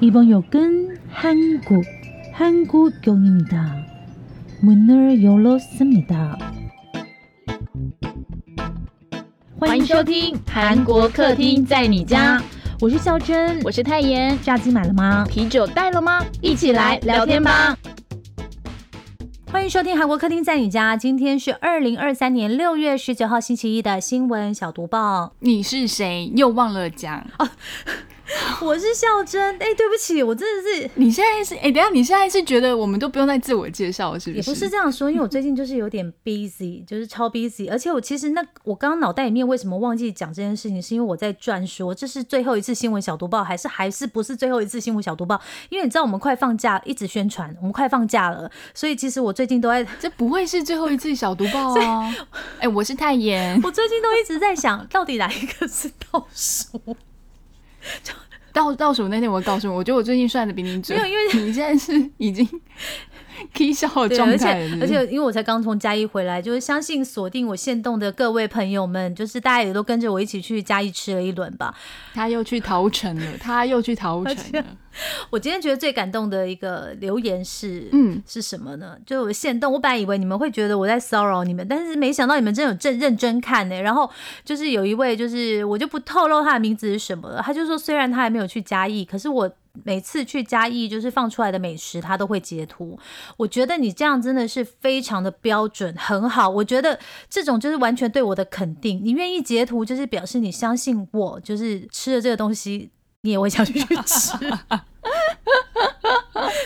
이번 역은 한국, 한국역입니다. 문을 열었습니다. 欢迎收听韩国客厅在你家，我是孝珍，我是泰妍。炸鸡买了吗？啤酒带了吗？一起来聊天吧。欢迎收听韩国客厅在你家。今天是二零二三年六月十九号星期一的新闻小读报。你是谁？又忘了讲哦。 我是孝真，哎，对不起，我真的是。你现在是哎，等下你现在是觉得我们都不用再自我介绍，是不是？也不是这样说，因为我最近就是有点 busy，就是超 busy，而且我其实那我刚刚脑袋里面为什么忘记讲这件事情，是因为我在转说这是最后一次新闻小读报，还是还是不是最后一次新闻小读报？因为你知道我们快放假，一直宣传我们快放假了，所以其实我最近都在，这不会是最后一次小读报啊？哎，我是泰妍，我最近都一直在想到底哪一个是倒数。倒倒数那天，我告诉我，我觉得我最近算的比你准。没有，因为你现在是已经。k 笑的状态，而且因为我才刚从嘉义回来，就是相信锁定我线动的各位朋友们，就是大家也都跟着我一起去嘉义吃了一轮吧。他又去桃城了，他又去桃城了。我今天觉得最感动的一个留言是，嗯，是什么呢？就我线动，我本来以为你们会觉得我在骚扰你们，但是没想到你们真有正认真看呢。然后就是有一位，就是我就不透露他的名字是什么了。他就说，虽然他还没有去嘉义，可是我。每次去嘉义，就是放出来的美食，他都会截图。我觉得你这样真的是非常的标准，很好。我觉得这种就是完全对我的肯定。你愿意截图，就是表示你相信我，就是吃了这个东西，你也会想去吃。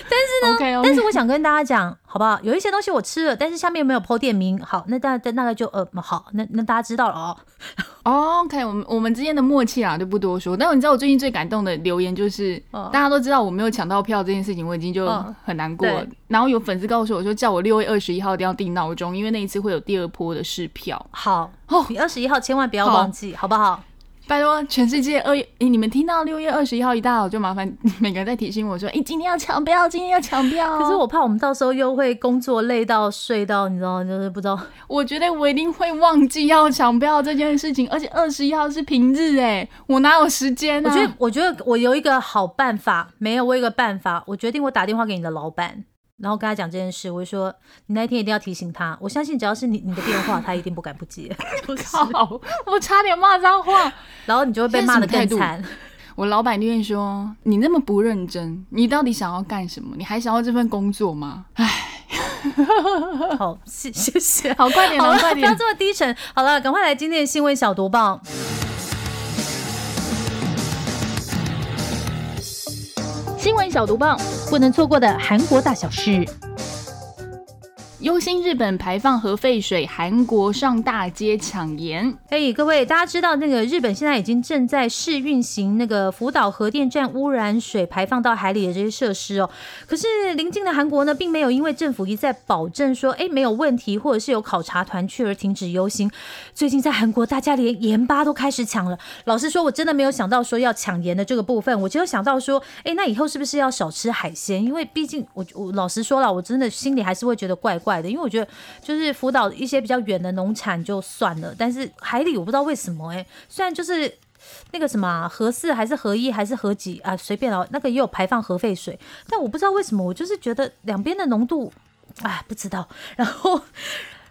但是呢，但是我想跟大家讲，好不好？有一些东西我吃了，但是下面没有抛店名。好，那大那个就呃好，那那大家知道了哦。OK，我们我们之间的默契啊，就不多说。但你知道我最近最感动的留言就是，大家都知道我没有抢到票这件事情，我已经就很难过了。然后有粉丝告诉我说，叫我六月二十一号一定要定闹钟，因为那一次会有第二波的试票。好，哦你二十一号千万不要忘记，好不好？拜托，全世界二月，哎，你们听到六月二十一号一大早就麻烦每个人在提醒我说，哎，今天要抢票，今天要抢票。可是我怕我们到时候又会工作累到睡到，你知道，就是不知道。我觉得我一定会忘记要抢票这件事情，而且二十一号是平日，哎，我哪有时间呢？我觉得，我觉得我有一个好办法，没有我有一个办法，我决定我打电话给你的老板。然后跟他讲这件事，我就说你那一天一定要提醒他。我相信只要是你你的电话，他一定不敢不接。我 靠！我差点骂脏话，然后你就会被骂的更惨。我老板就会说你那么不认真，你到底想要干什么？你还想要这份工作吗？唉，好，谢谢谢，好快点，好快点，不要这么低沉。好了，赶快来今天的新闻小读报。新闻小毒报，不能错过的韩国大小事。忧心日本排放核废水，韩国上大街抢盐。哎，各位，大家知道那个日本现在已经正在试运行那个福岛核电站污染水排放到海里的这些设施哦。可是邻近的韩国呢，并没有因为政府一再保证说，哎，没有问题，或者是有考察团去而停止忧心。最近在韩国，大家连盐巴都开始抢了。老实说，我真的没有想到说要抢盐的这个部分，我只有想到说，哎，那以后是不是要少吃海鲜？因为毕竟我我老实说了，我真的心里还是会觉得怪怪。怪的，因为我觉得就是福岛一些比较远的农产就算了，但是海里我不知道为什么哎，虽然就是那个什么核四还是核一还是核几啊，随便哦，那个也有排放核废水，但我不知道为什么，我就是觉得两边的浓度，啊，不知道，然后。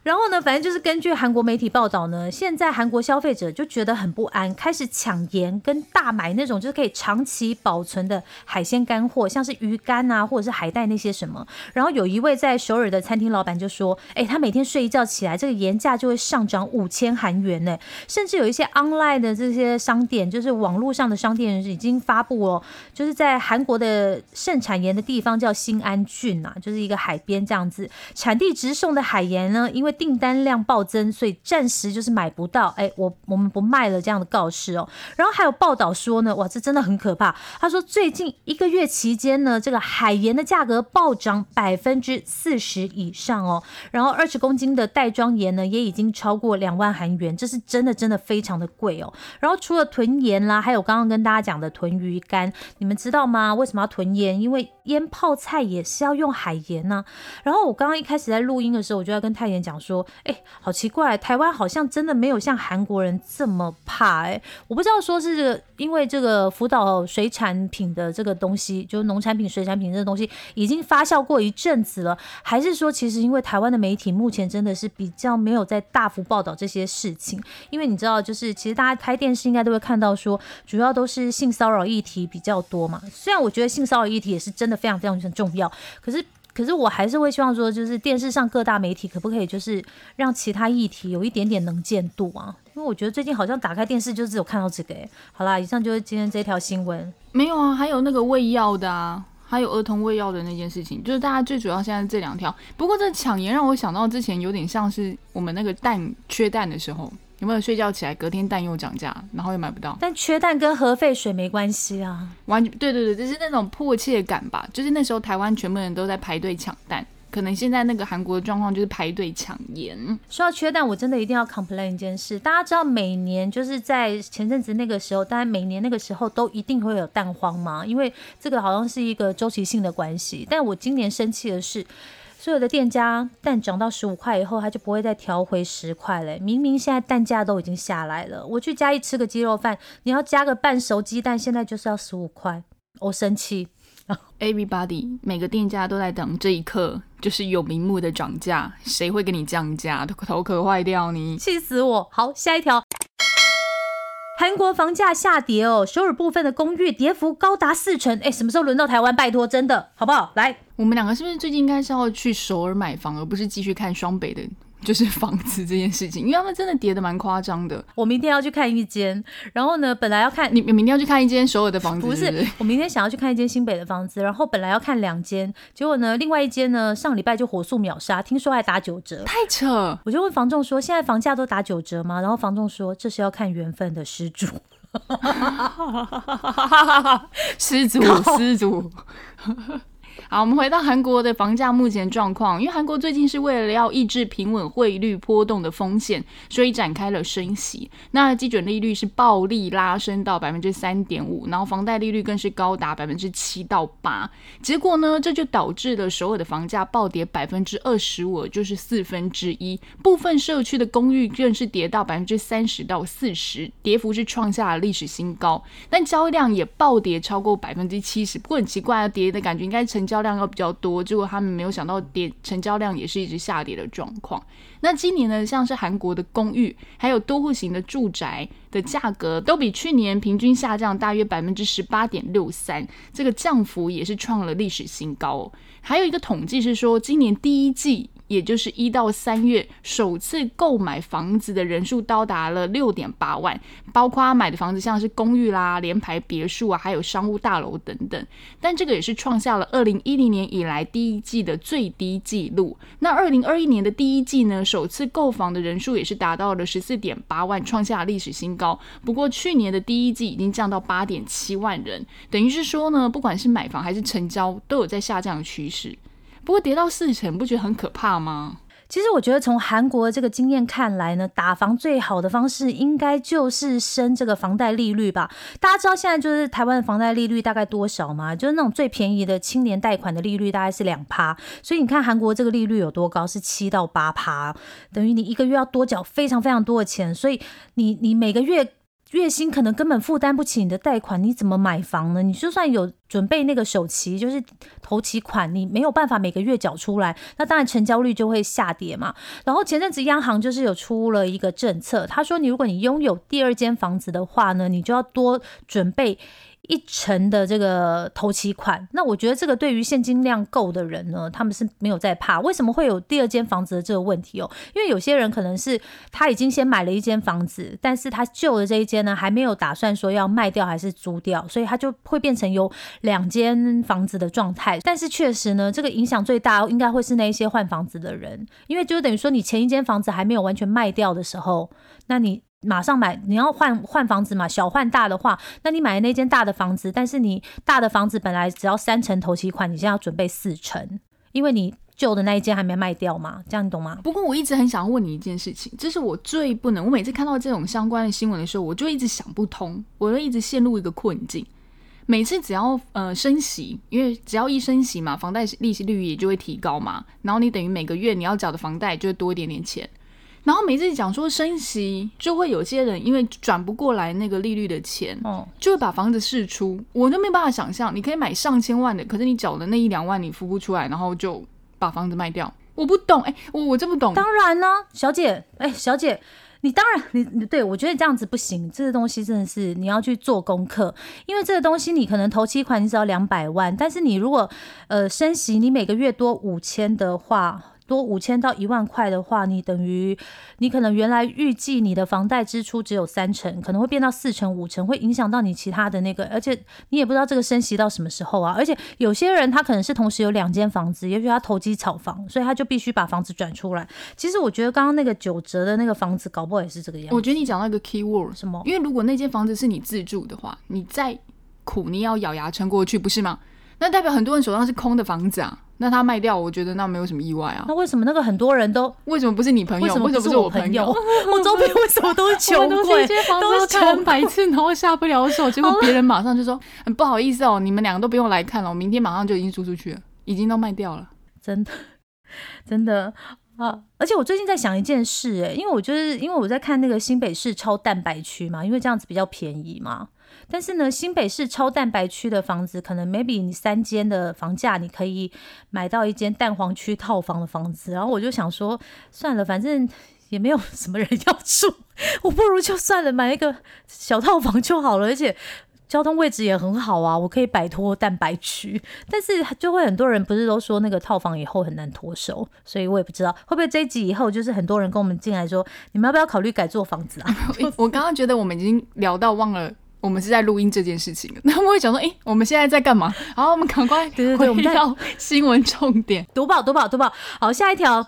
然后呢，反正就是根据韩国媒体报道呢，现在韩国消费者就觉得很不安，开始抢盐跟大买那种就是可以长期保存的海鲜干货，像是鱼干啊，或者是海带那些什么。然后有一位在首尔的餐厅老板就说：“哎，他每天睡一觉起来，这个盐价就会上涨五千韩元呢。甚至有一些 online 的这些商店，就是网络上的商店已经发布哦，就是在韩国的盛产盐的地方叫新安郡啊，就是一个海边这样子，产地直送的海盐呢，因为订单量暴增，所以暂时就是买不到。哎，我我们不卖了这样的告示哦。然后还有报道说呢，哇，这真的很可怕。他说最近一个月期间呢，这个海盐的价格暴涨百分之四十以上哦。然后二十公斤的袋装盐呢，也已经超过两万韩元，这是真的真的非常的贵哦。然后除了囤盐啦，还有刚刚跟大家讲的囤鱼干，你们知道吗？为什么要囤盐？因为腌泡菜也是要用海盐呢。然后我刚刚一开始在录音的时候，我就要跟太妍讲。说，哎，好奇怪，台湾好像真的没有像韩国人这么怕，哎，我不知道说是因为这个福岛水产品的这个东西，就是农产品、水产品这个东西已经发酵过一阵子了，还是说其实因为台湾的媒体目前真的是比较没有在大幅报道这些事情，因为你知道，就是其实大家开电视应该都会看到说，主要都是性骚扰议题比较多嘛。虽然我觉得性骚扰议题也是真的非常非常重要，可是。可是我还是会希望说，就是电视上各大媒体可不可以就是让其他议题有一点点能见度啊？因为我觉得最近好像打开电视就只有看到这个。好啦，以上就是今天这条新闻。没有啊，还有那个喂药的啊，还有儿童喂药的那件事情，就是大家最主要现在这两条。不过这抢盐让我想到之前有点像是我们那个蛋缺蛋的时候。有没有睡觉起来隔天蛋又涨价，然后又买不到？但缺蛋跟核废水没关系啊，完全对对对，就是那种迫切感吧。就是那时候台湾全部人都在排队抢蛋，可能现在那个韩国的状况就是排队抢盐。说到缺蛋，我真的一定要 complain 一件事。大家知道每年就是在前阵子那个时候，大家每年那个时候都一定会有蛋荒吗？因为这个好像是一个周期性的关系。但我今年生气的是。所有的店家蛋涨到十五块以后，他就不会再调回十块嘞。明明现在蛋价都已经下来了，我去嘉义吃个鸡肉饭，你要加个半熟鸡蛋，现在就是要十五块，我生气。Everybody，每个店家都在等这一刻，就是有名目的涨价，谁会给你降价？头壳坏掉你，气死我！好，下一条。韩国房价下跌哦，首尔部分的公寓跌幅高达四成。哎，什么时候轮到台湾？拜托，真的好不好？来，我们两个是不是最近应该是要去首尔买房，而不是继续看双北的？就是 房子这件事情，因为他们真的叠的蛮夸张的。我明天要去看一间，然后呢，本来要看你明天要去看一间所有的房子，不是？我明天想要去看一间新北的房子，然后本来要看两间，结果呢，另外一间呢，上礼拜就火速秒杀，听说还打九折，太扯！我就问房仲说，现在房价都打九折吗？然后房仲说，这是要看缘分的失主，失 主失主。好，我们回到韩国的房价目前状况，因为韩国最近是为了要抑制平稳汇率波动的风险，所以展开了升息。那基准利率是暴力拉升到百分之三点五，然后房贷利率更是高达百分之七到八。结果呢，这就导致了首尔的房价暴跌百分之二十五，就是四分之一。部分社区的公寓更是跌到百分之三十到四十，跌幅是创下了历史新高。但交易量也暴跌超过百分之七十。不过很奇怪啊，跌的感觉应该成交。量要比较多，结果他们没有想到跌成交量也是一直下跌的状况。那今年呢，像是韩国的公寓还有多户型的住宅的价格都比去年平均下降大约百分之十八点六三，这个降幅也是创了历史新高。还有一个统计是说，今年第一季。也就是一到三月首次购买房子的人数高达了六点八万，包括买的房子像是公寓啦、联排别墅啊，还有商务大楼等等。但这个也是创下了二零一零年以来第一季的最低纪录。那二零二一年的第一季呢，首次购房的人数也是达到了十四点八万，创下历史新高。不过去年的第一季已经降到八点七万人，等于是说呢，不管是买房还是成交，都有在下降的趋势。不过跌到四成，不觉得很可怕吗？其实我觉得从韩国这个经验看来呢，打房最好的方式应该就是升这个房贷利率吧。大家知道现在就是台湾的房贷利率大概多少吗？就是那种最便宜的青年贷款的利率大概是两趴，所以你看韩国这个利率有多高，是七到八趴，等于你一个月要多缴非常非常多的钱，所以你你每个月。月薪可能根本负担不起你的贷款，你怎么买房呢？你就算有准备那个首期，就是头期款，你没有办法每个月缴出来，那当然成交率就会下跌嘛。然后前阵子央行就是有出了一个政策，他说你如果你拥有第二间房子的话呢，你就要多准备。一成的这个头期款，那我觉得这个对于现金量够的人呢，他们是没有在怕。为什么会有第二间房子的这个问题哦？因为有些人可能是他已经先买了一间房子，但是他旧的这一间呢还没有打算说要卖掉还是租掉，所以他就会变成有两间房子的状态。但是确实呢，这个影响最大应该会是那一些换房子的人，因为就等于说你前一间房子还没有完全卖掉的时候，那你。马上买，你要换换房子嘛？小换大的话，那你买的那间大的房子，但是你大的房子本来只要三成头期款，你现在要准备四成，因为你旧的那一间还没卖掉嘛，这样你懂吗？不过我一直很想问你一件事情，这是我最不能，我每次看到这种相关的新闻的时候，我就一直想不通，我就一直陷入一个困境。每次只要呃升息，因为只要一升息嘛，房贷利息率也就会提高嘛，然后你等于每个月你要缴的房贷就会多一点点钱。然后每次讲说升息，就会有些人因为转不过来那个利率的钱，哦，就会把房子试出。我都没办法想象，你可以买上千万的，可是你缴的那一两万你付不出来，然后就把房子卖掉。我不懂，哎，我我真不懂。当然呢，小姐，哎，小姐。你当然，你你对我觉得这样子不行，这个东西真的是你要去做功课，因为这个东西你可能头期款你只要两百万，但是你如果呃升息，你每个月多五千的话。多五千到一万块的话，你等于你可能原来预计你的房贷支出只有三成，可能会变到四成五成，会影响到你其他的那个，而且你也不知道这个升息到什么时候啊。而且有些人他可能是同时有两间房子，也许他投机炒房，所以他就必须把房子转出来。其实我觉得刚刚那个九折的那个房子，搞不好也是这个样子。我觉得你讲到一个 key word 什么？因为如果那间房子是你自住的话，你再苦你要咬牙撑过去，不是吗？那代表很多人手上是空的房子啊。那他卖掉，我觉得那没有什么意外啊。那为什么那个很多人都为什么不是你朋友？为什么不是我朋友？我周边为什么都是穷鬼？都是穷白痴，然后下不了手，结果别人马上就说：“很不好意思哦，你们两个都不用来看了，我明天马上就已经租出去了，已经都卖掉了。”真的，真的啊！而且我最近在想一件事，哎，因为我就是因为我在看那个新北市超蛋白区嘛，因为这样子比较便宜嘛。但是呢，新北市超蛋白区的房子，可能 maybe 你三间的房价，你可以买到一间蛋黄区套房的房子。然后我就想说，算了，反正也没有什么人要住，我不如就算了，买一个小套房就好了。而且交通位置也很好啊，我可以摆脱蛋白区。但是就会很多人不是都说那个套房以后很难脱手，所以我也不知道会不会这一集以后就是很多人跟我们进来说，你们要不要考虑改做房子啊？我刚刚觉得我们已经聊到忘了。我们是在录音这件事情，那我们会想说，哎，我们现在在干嘛？好，我们赶快回到新闻重点，读报，读报，读报。好，下一条。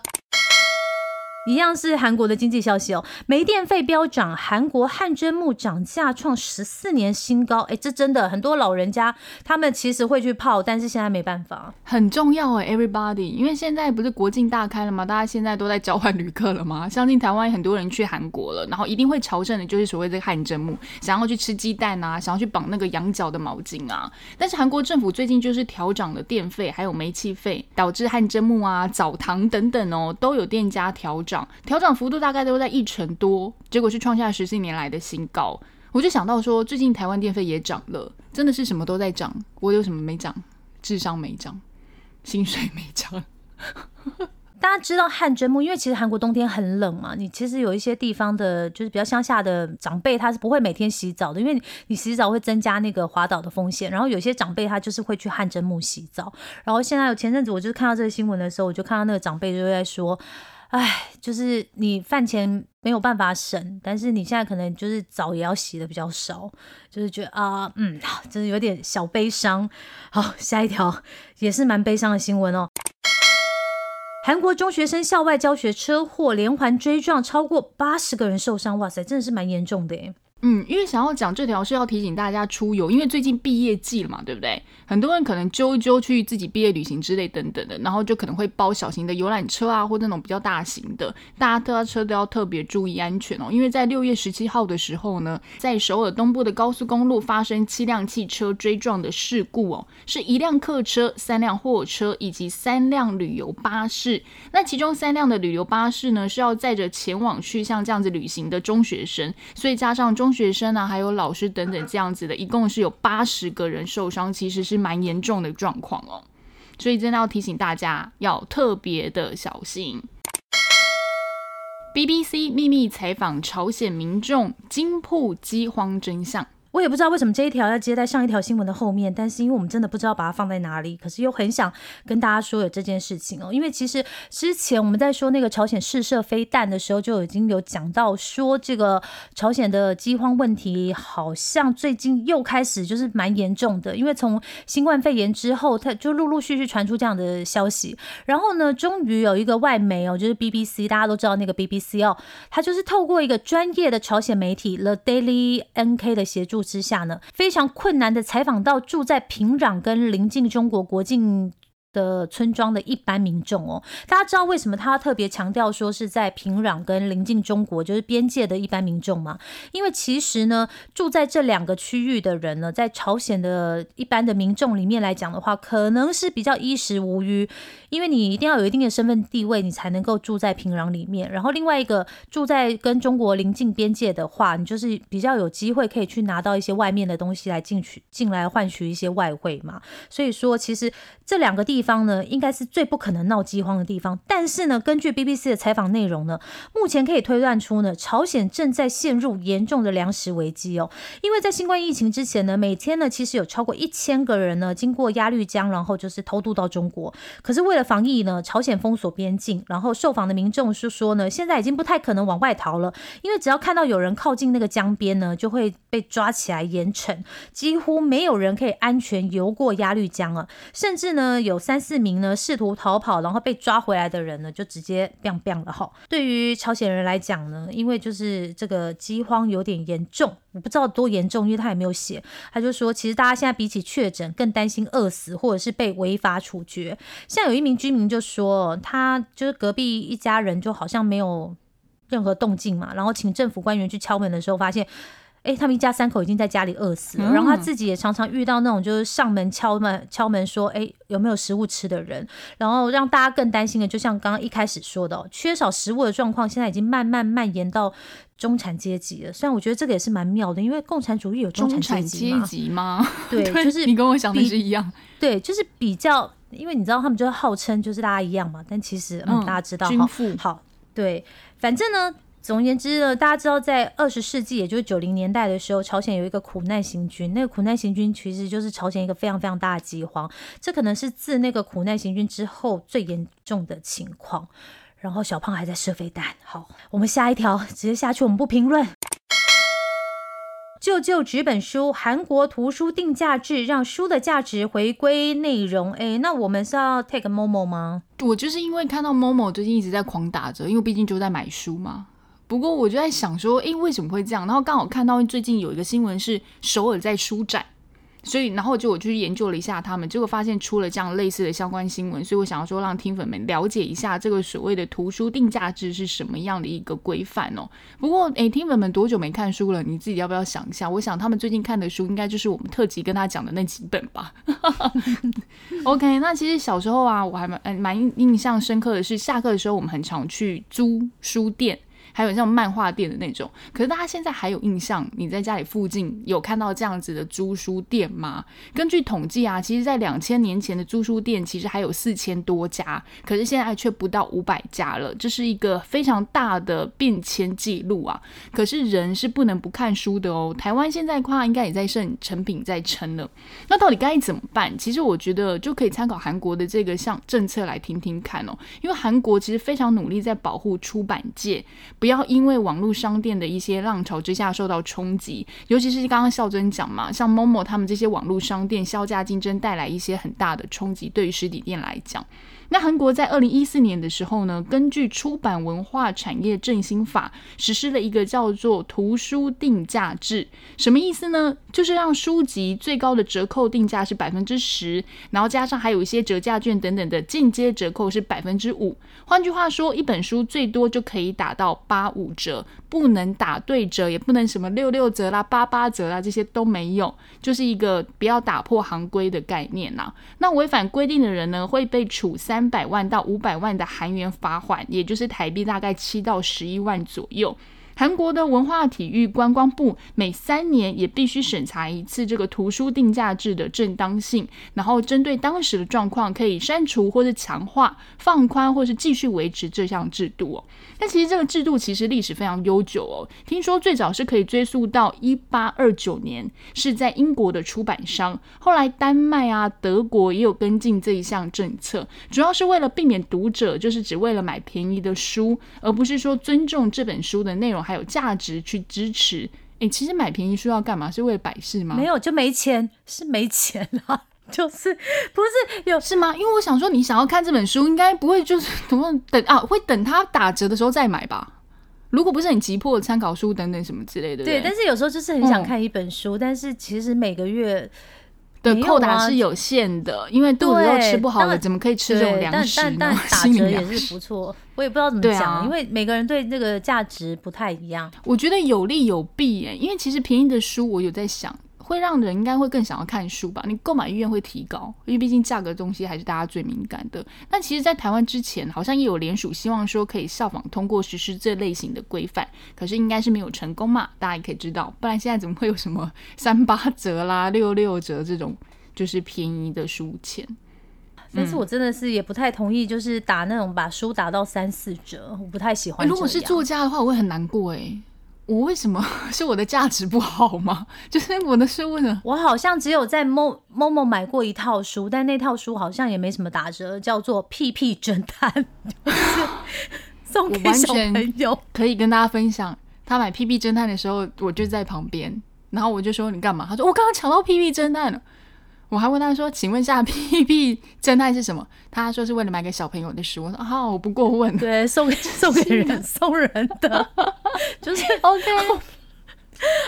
一样是韩国的经济消息哦，煤电费飙涨，韩国汗蒸木涨价创十四年新高。哎，这真的很多老人家他们其实会去泡，但是现在没办法，很重要哎，everybody，因为现在不是国境大开了吗？大家现在都在交换旅客了吗？相信台湾很多人去韩国了，然后一定会朝圣的，就是所谓的汗蒸木，想要去吃鸡蛋啊，想要去绑那个羊角的毛巾啊。但是韩国政府最近就是调涨了电费还有煤气费，导致汗蒸木啊、澡堂等等哦都有店家调。涨调涨幅度大概都在一成多，结果是创下十四年来的新高。我就想到说，最近台湾电费也涨了，真的是什么都在涨。我有什么没涨？智商没涨，薪水没涨。大家知道汗蒸木，因为其实韩国冬天很冷嘛，你其实有一些地方的，就是比较乡下的长辈，他是不会每天洗澡的，因为你洗澡会增加那个滑倒的风险。然后有些长辈他就是会去汗蒸木洗澡。然后现在有前阵子我就是看到这个新闻的时候，我就看到那个长辈就在说。唉，就是你饭钱没有办法省，但是你现在可能就是澡也要洗的比较少，就是觉得啊，嗯，真的有点小悲伤。好，下一条也是蛮悲伤的新闻哦。韩国中学生校外教学车祸连环追撞，超过八十个人受伤，哇塞，真的是蛮严重的。嗯，因为想要讲这条是要提醒大家出游，因为最近毕业季了嘛，对不对？很多人可能揪一揪去自己毕业旅行之类等等的，然后就可能会包小型的游览车啊，或那种比较大型的，大家搭车都要特别注意安全哦。因为在六月十七号的时候呢，在首尔东部的高速公路发生七辆汽车追撞的事故哦，是一辆客车、三辆货车以及三辆旅游巴士。那其中三辆的旅游巴士呢，是要载着前往去像这样子旅行的中学生，所以加上中。学生啊，还有老师等等这样子的，一共是有八十个人受伤，其实是蛮严重的状况哦。所以真的要提醒大家要特别的小心。BBC 秘密采访朝鲜民众，金铺饥荒真相。我也不知道为什么这一条要接在上一条新闻的后面，但是因为我们真的不知道把它放在哪里，可是又很想跟大家说有这件事情哦。因为其实之前我们在说那个朝鲜试射飞弹的时候，就已经有讲到说这个朝鲜的饥荒问题好像最近又开始就是蛮严重的。因为从新冠肺炎之后，它就陆陆续续传出这样的消息。然后呢，终于有一个外媒哦，就是 BBC，大家都知道那个 BBC 哦，它就是透过一个专业的朝鲜媒体 The Daily NK 的协助。之下呢，非常困难的采访到住在平壤跟临近中国国境的村庄的一般民众哦，大家知道为什么他特别强调说是在平壤跟临近中国就是边界的一般民众吗？因为其实呢，住在这两个区域的人呢，在朝鲜的一般的民众里面来讲的话，可能是比较衣食无虞，因为你一定要有一定的身份地位，你才能够住在平壤里面。然后另外一个住在跟中国临近边界的话，你就是比较有机会可以去拿到一些外面的东西来进去进来换取一些外汇嘛。所以说，其实这两个地。地方呢，应该是最不可能闹饥荒的地方。但是呢，根据 BBC 的采访内容呢，目前可以推断出呢，朝鲜正在陷入严重的粮食危机哦。因为在新冠疫情之前呢，每天呢，其实有超过一千个人呢，经过鸭绿江，然后就是偷渡到中国。可是为了防疫呢，朝鲜封锁边境，然后受访的民众是说呢，现在已经不太可能往外逃了，因为只要看到有人靠近那个江边呢，就会被抓起来严惩，几乎没有人可以安全游过鸭绿江啊，甚至呢有。三三四名呢试图逃跑，然后被抓回来的人呢，就直接 biang biang 了哈。对于朝鲜人来讲呢，因为就是这个饥荒有点严重，我不知道多严重，因为他也没有写。他就说，其实大家现在比起确诊，更担心饿死或者是被违法处决。像有一名居民就说，他就是隔壁一家人就好像没有任何动静嘛，然后请政府官员去敲门的时候，发现。哎，他们一家三口已经在家里饿死了，然后他自己也常常遇到那种就是上门敲门敲门说，哎，有没有食物吃的人，然后让大家更担心的，就像刚刚一开始说的，缺少食物的状况现在已经慢慢蔓延到中产阶级了。虽然我觉得这个也是蛮妙的，因为共产主义有中产阶级吗？对，就是你跟我想的是一样，对，就是比较，因为你知道他们就是号称就是大家一样嘛，但其实嗯，大家知道哈，好，对，反正呢。总而言之呢，大家知道，在二十世纪，也就是九零年代的时候，朝鲜有一个苦难行军。那个苦难行军其实就是朝鲜一个非常非常大的饥荒，这可能是自那个苦难行军之后最严重的情况。然后小胖还在射飞弹。好，我们下一条直接下去，我们不评论。旧旧纸本书，韩国图书定价制，让书的价值回归内容。哎，那我们是要 take Momo 吗？我就是因为看到 Momo 最近一直在狂打折，因为毕竟就在买书嘛。不过我就在想说，诶，为什么会这样？然后刚好看到最近有一个新闻是首尔在书展，所以然后就我去研究了一下他们，结果发现出了这样类似的相关新闻，所以我想要说让听粉们了解一下这个所谓的图书定价制是什么样的一个规范哦。不过诶，听粉们多久没看书了？你自己要不要想一下？我想他们最近看的书应该就是我们特辑跟他讲的那几本吧。OK，那其实小时候啊，我还蛮蛮印象深刻的是，下课的时候我们很常去租书店。还有像漫画店的那种，可是大家现在还有印象？你在家里附近有看到这样子的租书店吗？根据统计啊，其实，在两千年前的租书店其实还有四千多家，可是现在却不到五百家了，这是一个非常大的变迁记录啊！可是人是不能不看书的哦。台湾现在夸应该也在剩成品在撑了，那到底该怎么办？其实我觉得就可以参考韩国的这个像政策来听听看哦，因为韩国其实非常努力在保护出版界。不要因为网络商店的一些浪潮之下受到冲击，尤其是刚刚孝尊讲嘛，像 Momo 他们这些网络商店销价竞争带来一些很大的冲击，对于实体店来讲。那韩国在二零一四年的时候呢，根据出版文化产业振兴法实施了一个叫做图书定价制，什么意思呢？就是让书籍最高的折扣定价是百分之十，然后加上还有一些折价券等等的间接折扣是百分之五。换句话说，一本书最多就可以打到八五折，不能打对折，也不能什么六六折啦、八八折啦，这些都没有，就是一个不要打破行规的概念呐。那违反规定的人呢，会被处三。三百万到五百万的韩元罚款，也就是台币大概七到十一万左右。韩国的文化体育观光部每三年也必须审查一次这个图书定价制的正当性，然后针对当时的状况，可以删除或者强化、放宽或是继续维持这项制度哦。但其实这个制度其实历史非常悠久哦，听说最早是可以追溯到一八二九年，是在英国的出版商，后来丹麦啊、德国也有跟进这一项政策，主要是为了避免读者就是只为了买便宜的书，而不是说尊重这本书的内容。还有价值去支持，哎，其实买便宜书要干嘛？是为了摆事吗？没有，就没钱，是没钱啊，就是不是有是吗？因为我想说，你想要看这本书，应该不会就是 怎么等啊？会等它打折的时候再买吧？如果不是很急迫的参考书等等什么之类的，对。但是有时候就是很想看一本书，但是其实每个月。的扣打是有限的，因为肚子又吃不好了，怎么可以吃这种粮食呢？但但 打折也是不错，我也不知道怎么讲，因为每个人对那个价值不太一样。我觉得有利有弊耶，因为其实便宜的书，我有在想。会让人应该会更想要看书吧？你购买意愿会提高，因为毕竟价格东西还是大家最敏感的。但其实，在台湾之前，好像也有联署希望说可以效仿通过实施这类型的规范，可是应该是没有成功嘛？大家也可以知道，不然现在怎么会有什么三八折啦、六六折这种就是便宜的书钱？但是我真的是也不太同意，就是打那种把书打到三四折，我不太喜欢。如果是作家的话，我会很难过哎。我为什么 是我的价值不好吗？就是我的书呢？我好像只有在某某某买过一套书，但那套书好像也没什么打折，叫做《屁屁侦探》，送给小朋友。可以跟大家分享，他买《屁屁侦探》的时候，我就在旁边，然后我就说：“你干嘛？”他说：“我刚刚抢到《屁屁侦探》了。”我还问他说：“请问下 P P 侦探 是什么？”他说是为了买给小朋友的书。我说：“好，我不过问。”对，送给 送给人送人的，就是 OK。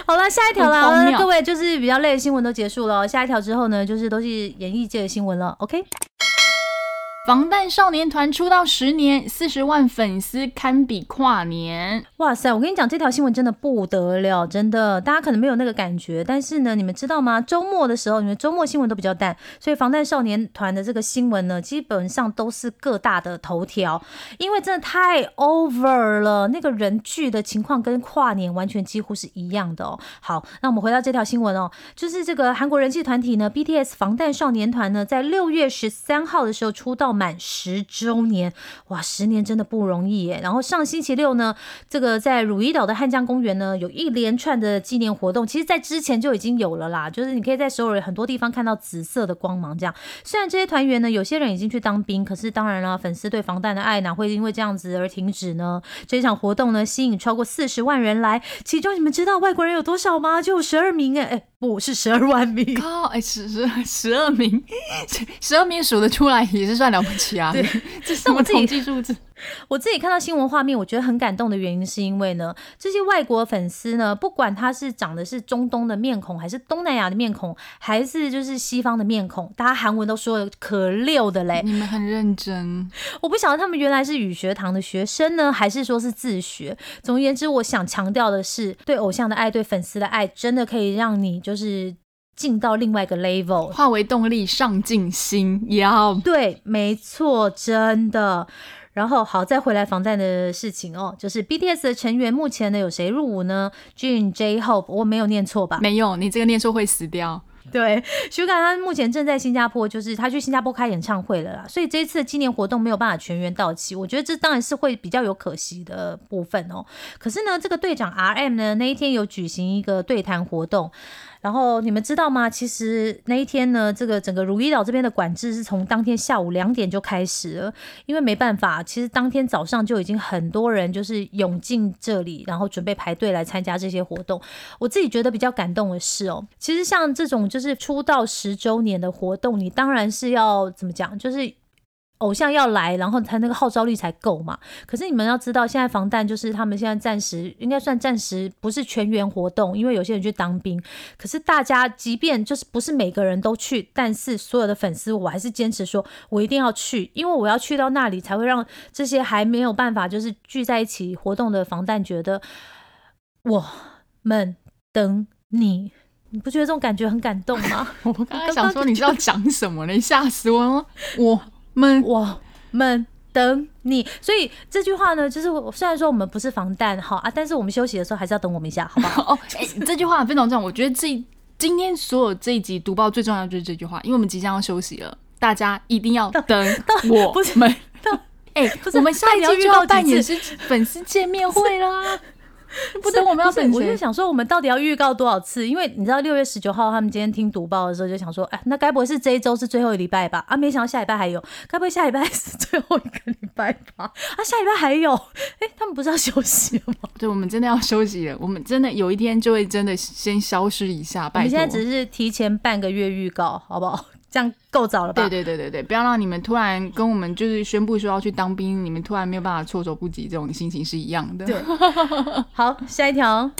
好了，下一条了，各位就是比较累的新闻都结束了。下一条之后呢，就是都是演艺界的新闻了。OK。防弹少年团出道十年，四十万粉丝堪比跨年。哇塞！我跟你讲，这条新闻真的不得了，真的，大家可能没有那个感觉。但是呢，你们知道吗？周末的时候，你们周末新闻都比较淡，所以防弹少年团的这个新闻呢，基本上都是各大的头条，因为真的太 over 了。那个人聚的情况跟跨年完全几乎是一样的哦。好，那我们回到这条新闻哦，就是这个韩国人气团体呢，BTS 防弹少年团呢，在六月十三号的时候出道。满十周年，哇，十年真的不容易耶。然后上星期六呢，这个在汝矣岛的汉江公园呢，有一连串的纪念活动。其实，在之前就已经有了啦，就是你可以在首尔很多地方看到紫色的光芒。这样，虽然这些团员呢，有些人已经去当兵，可是当然了，粉丝对防弹的爱哪会因为这样子而停止呢？这一场活动呢，吸引超过四十万人来，其中你们知道外国人有多少吗？就有十二名哎哎。不是十二万名，靠！哎，十十十二名，十二名数得出来也是算了不起啊！对，这是我自己数字？我自己看到新闻画面，我觉得很感动的原因，是因为呢，这些外国粉丝呢，不管他是长的是中东的面孔，还是东南亚的面孔，还是就是西方的面孔，大家韩文都说的可溜的嘞。你们很认真，我不晓得他们原来是语学堂的学生呢，还是说是自学。总而言之，我想强调的是，对偶像的爱，对粉丝的爱，真的可以让你就是进到另外一个 level，化为动力上进心。要对，没错，真的。然后好，再回来防弹的事情哦，就是 BTS 的成员目前呢有谁入伍呢？Jin、J、Hope，我没有念错吧？没有，你这个念错会死掉。对，徐凯他目前正在新加坡，就是他去新加坡开演唱会了啦，所以这一次的纪念活动没有办法全员到齐，我觉得这当然是会比较有可惜的部分哦。可是呢，这个队长 RM 呢那一天有举行一个对谈活动。然后你们知道吗？其实那一天呢，这个整个如意岛这边的管制是从当天下午两点就开始了，因为没办法，其实当天早上就已经很多人就是涌进这里，然后准备排队来参加这些活动。我自己觉得比较感动的是哦，其实像这种就是出道十周年的活动，你当然是要怎么讲，就是。偶像要来，然后他那个号召力才够嘛。可是你们要知道，现在防弹就是他们现在暂时应该算暂时不是全员活动，因为有些人去当兵。可是大家即便就是不是每个人都去，但是所有的粉丝我还是坚持说，我一定要去，因为我要去到那里才会让这些还没有办法就是聚在一起活动的防弹觉得我们等你。你不觉得这种感觉很感动吗？我刚刚想说你知道讲什么呢？吓死我了！我。们我们等你，所以这句话呢，就是虽然说我们不是防弹哈啊，但是我们休息的时候还是要等我们一下，好不好？哦，哎，这句话非常重要。我觉得这今天所有这一集读报最重要就是这句话，因为我们即将要休息了，大家一定要等我们。哎，我们下一集就要办也是粉丝见面会啦。不等我们要等，我就想说，我们到底要预告多少次？因为你知道，六月十九号他们今天听读报的时候，就想说，哎，那该不会是这一周是最后一礼拜吧？啊，没想到下礼拜还有，该不会下礼拜是最后一个礼拜吧？啊，下礼拜还有，哎，他们不是要休息了吗？对，我们真的要休息了，我们真的有一天就会真的先消失一下。我们现在只是提前半个月预告，好不好？这样够早了吧？对对对对对，不要让你们突然跟我们就是宣布说要去当兵，你们突然没有办法措手不及，这种心情是一样的。对，好，下一条。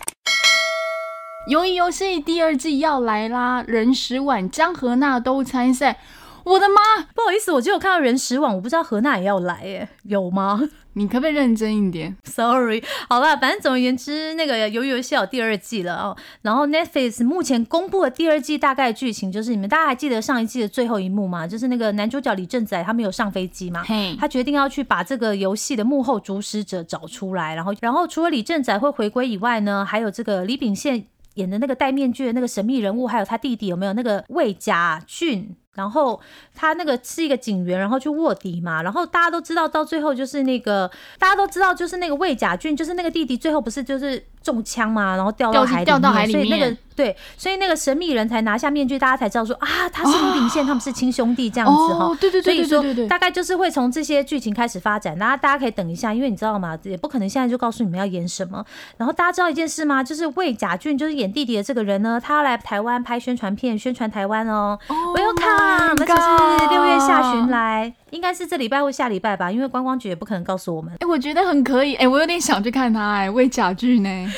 鱿鱼游戏第二季要来啦，任时婉、江河娜都参赛。我的妈！不好意思，我只有看到人食网，我不知道何娜也要来，耶，有吗？你可不可以认真一点？Sorry，好了，反正总而言之，那个鱿鱼游戏有第二季了哦。然后 Netflix 目前公布的第二季大概剧情就是，你们大家还记得上一季的最后一幕吗？就是那个男主角李正宰他没有上飞机嘛，他决定要去把这个游戏的幕后主使者找出来。然后，然后除了李正宰会回归以外呢，还有这个李秉宪演的那个戴面具的那个神秘人物，还有他弟弟有没有那个魏家俊？然后他那个是一个警员，然后去卧底嘛。然后大家都知道，到最后就是那个大家都知道，就是那个魏甲俊，就是那个弟弟，最后不是就是中枪嘛，然后掉到海里面，所以那个。对，所以那个神秘人才拿下面具，大家才知道说啊，他是李秉宪，他们是亲兄弟这样子哈。对对对所以说大概就是会从这些剧情开始发展，那大家可以等一下，因为你知道吗？也不可能现在就告诉你们要演什么。然后大家知道一件事吗？就是魏甲俊，就是演弟弟的这个人呢，他要来台湾拍宣传片，宣传台湾哦。Welcome，而且是六月下旬来，应该是这礼拜或下礼拜吧，因为观光局也不可能告诉我们。哎，我觉得很可以，哎，我有点想去看他，哎，魏甲俊呢。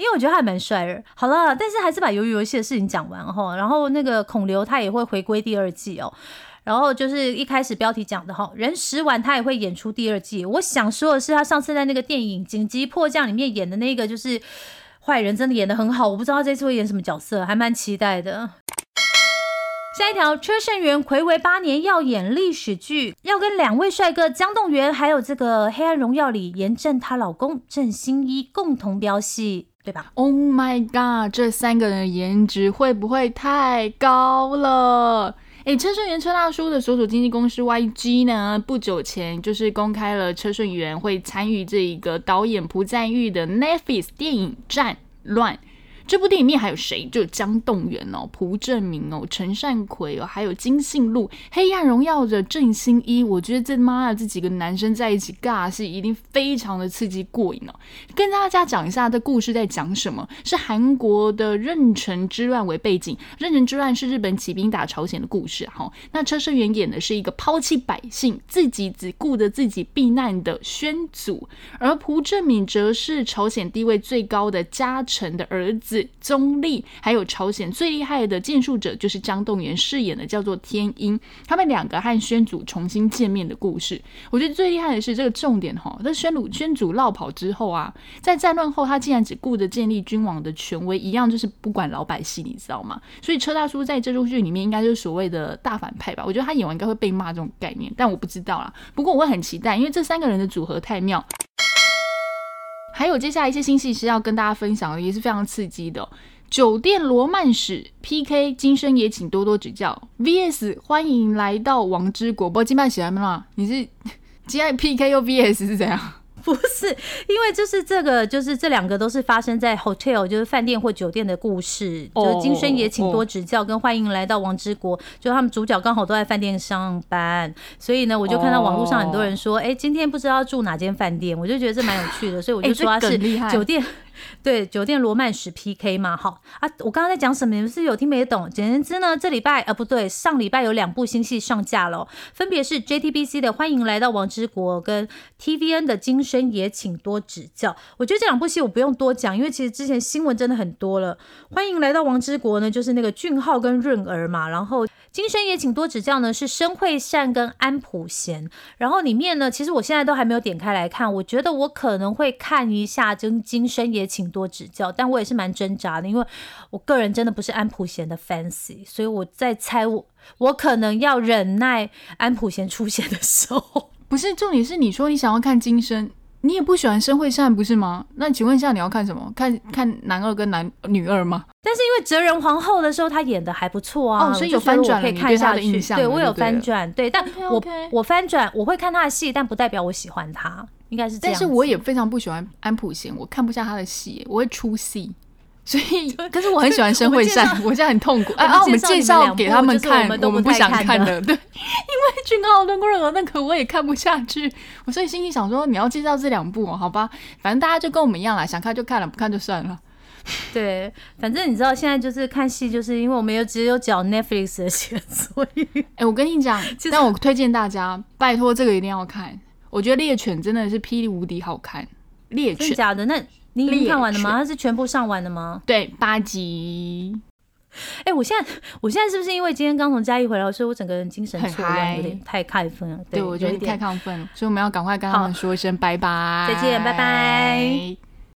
因为我觉得他还蛮帅的。好了，但是还是把鱿鱼游戏的事情讲完哈。然后那个孔刘他也会回归第二季哦。然后就是一开始标题讲的哈，人食完他也会演出第二季。我想说的是，他上次在那个电影《紧急迫降》里面演的那个就是坏人，真的演的很好。我不知道这次会演什么角色，还蛮期待的。下一条，车胜元魁违八年要演历史剧，要跟两位帅哥江栋元，还有这个《黑暗荣耀》里严正她老公郑兴一共同飙戏。对吧？Oh my god，这三个人的颜值会不会太高了？哎，车顺元车大叔的所属经纪公司 YG 呢，不久前就是公开了车顺元会参与这一个导演朴赞玉的 n e f i s 电影《战乱》。这部电影里面还有谁？就江栋元哦、蒲正明哦、陈善奎哦，还有金信禄、黑暗荣耀的郑兴一。我觉得这妈的这几个男生在一起尬戏，一定非常的刺激过瘾哦。跟大家讲一下这故事在讲什么？是韩国的壬辰之乱为背景，壬辰之乱是日本起兵打朝鲜的故事哈。那车胜元演的是一个抛弃百姓、自己只顾着自己避难的宣祖，而蒲正明则是朝鲜地位最高的家臣的儿子。宗立，还有朝鲜最厉害的剑术者，就是张栋元饰演的，叫做天鹰。他们两个和宣祖重新见面的故事，我觉得最厉害的是这个重点哈。在宣祖宣祖落跑之后啊，在战乱后，他竟然只顾着建立君王的权威，一样就是不管老百姓，你知道吗？所以车大叔在这部剧里面应该就是所谓的大反派吧？我觉得他演完应该会被骂这种概念，但我不知道啦。不过我会很期待，因为这三个人的组合太妙。还有接下来一些新戏是要跟大家分享的，也是非常刺激的。酒店罗曼史 PK，今生也请多多指教。VS 欢迎来到王之国，不过，金麦喜欢吗？你是 今天 PK 又 VS 是怎样？不是，因为就是这个，就是这两个都是发生在 hotel，就是饭店或酒店的故事。就金生也请多指教，跟欢迎来到王之国，就他们主角刚好都在饭店上班，所以呢，我就看到网络上很多人说，哎，今天不知道住哪间饭店，我就觉得这蛮有趣的，所以我就说他是酒店。对，酒店罗曼史 PK 嘛，好啊，我刚刚在讲什么？你们是有听没懂？简言之呢，这礼拜啊不对，上礼拜有两部新戏上架了，分别是 JTBC 的《欢迎来到王之国》跟 TVN 的《今生也请多指教》。我觉得这两部戏我不用多讲，因为其实之前新闻真的很多了。《欢迎来到王之国》呢，就是那个俊浩跟润儿嘛，然后。今生也请多指教呢，是申惠善跟安普贤，然后里面呢，其实我现在都还没有点开来看，我觉得我可能会看一下，就今生也请多指教，但我也是蛮挣扎的，因为我个人真的不是安普贤的 fancy，所以我在猜我我可能要忍耐安普贤出现的时候，不是重点是你说你想要看今生。你也不喜欢申惠善不是吗？那请问一下，你要看什么？看看男二跟男女二吗？但是因为哲人皇后的时候，她演的还不错啊，所以有翻转，可以看下去。对我有翻转，对，但我我翻转，我会看她的戏，但不代表我喜欢他，应该是这样。但是我也非常不喜欢安普贤，我看不下他的戏，我会出戏。所以，可是我很喜欢申惠善，我现在很痛苦。啊，我们介绍给他们看，我们不想看的，对，因为俊浩跟润儿那个我也看不下去。我所以心里想说，你要介绍这两部，好吧？反正大家就跟我们一样啦，想看就看了，不看就算了。对，反正你知道现在就是看戏，就是因为我们有只有缴 Netflix 的钱，所以，哎，我跟你讲，但我推荐大家，拜托这个一定要看。我觉得猎犬真的是霹雳无敌好看。猎犬假的那你已经看完了吗？它是全部上完了吗？对，八集。哎，我现在我现在是不是因为今天刚从嘉义回来，所以我整个人精神错乱，有点太亢奋了？对，我觉得太亢奋了，所以我们要赶快跟他们说一声拜拜，再见，拜拜。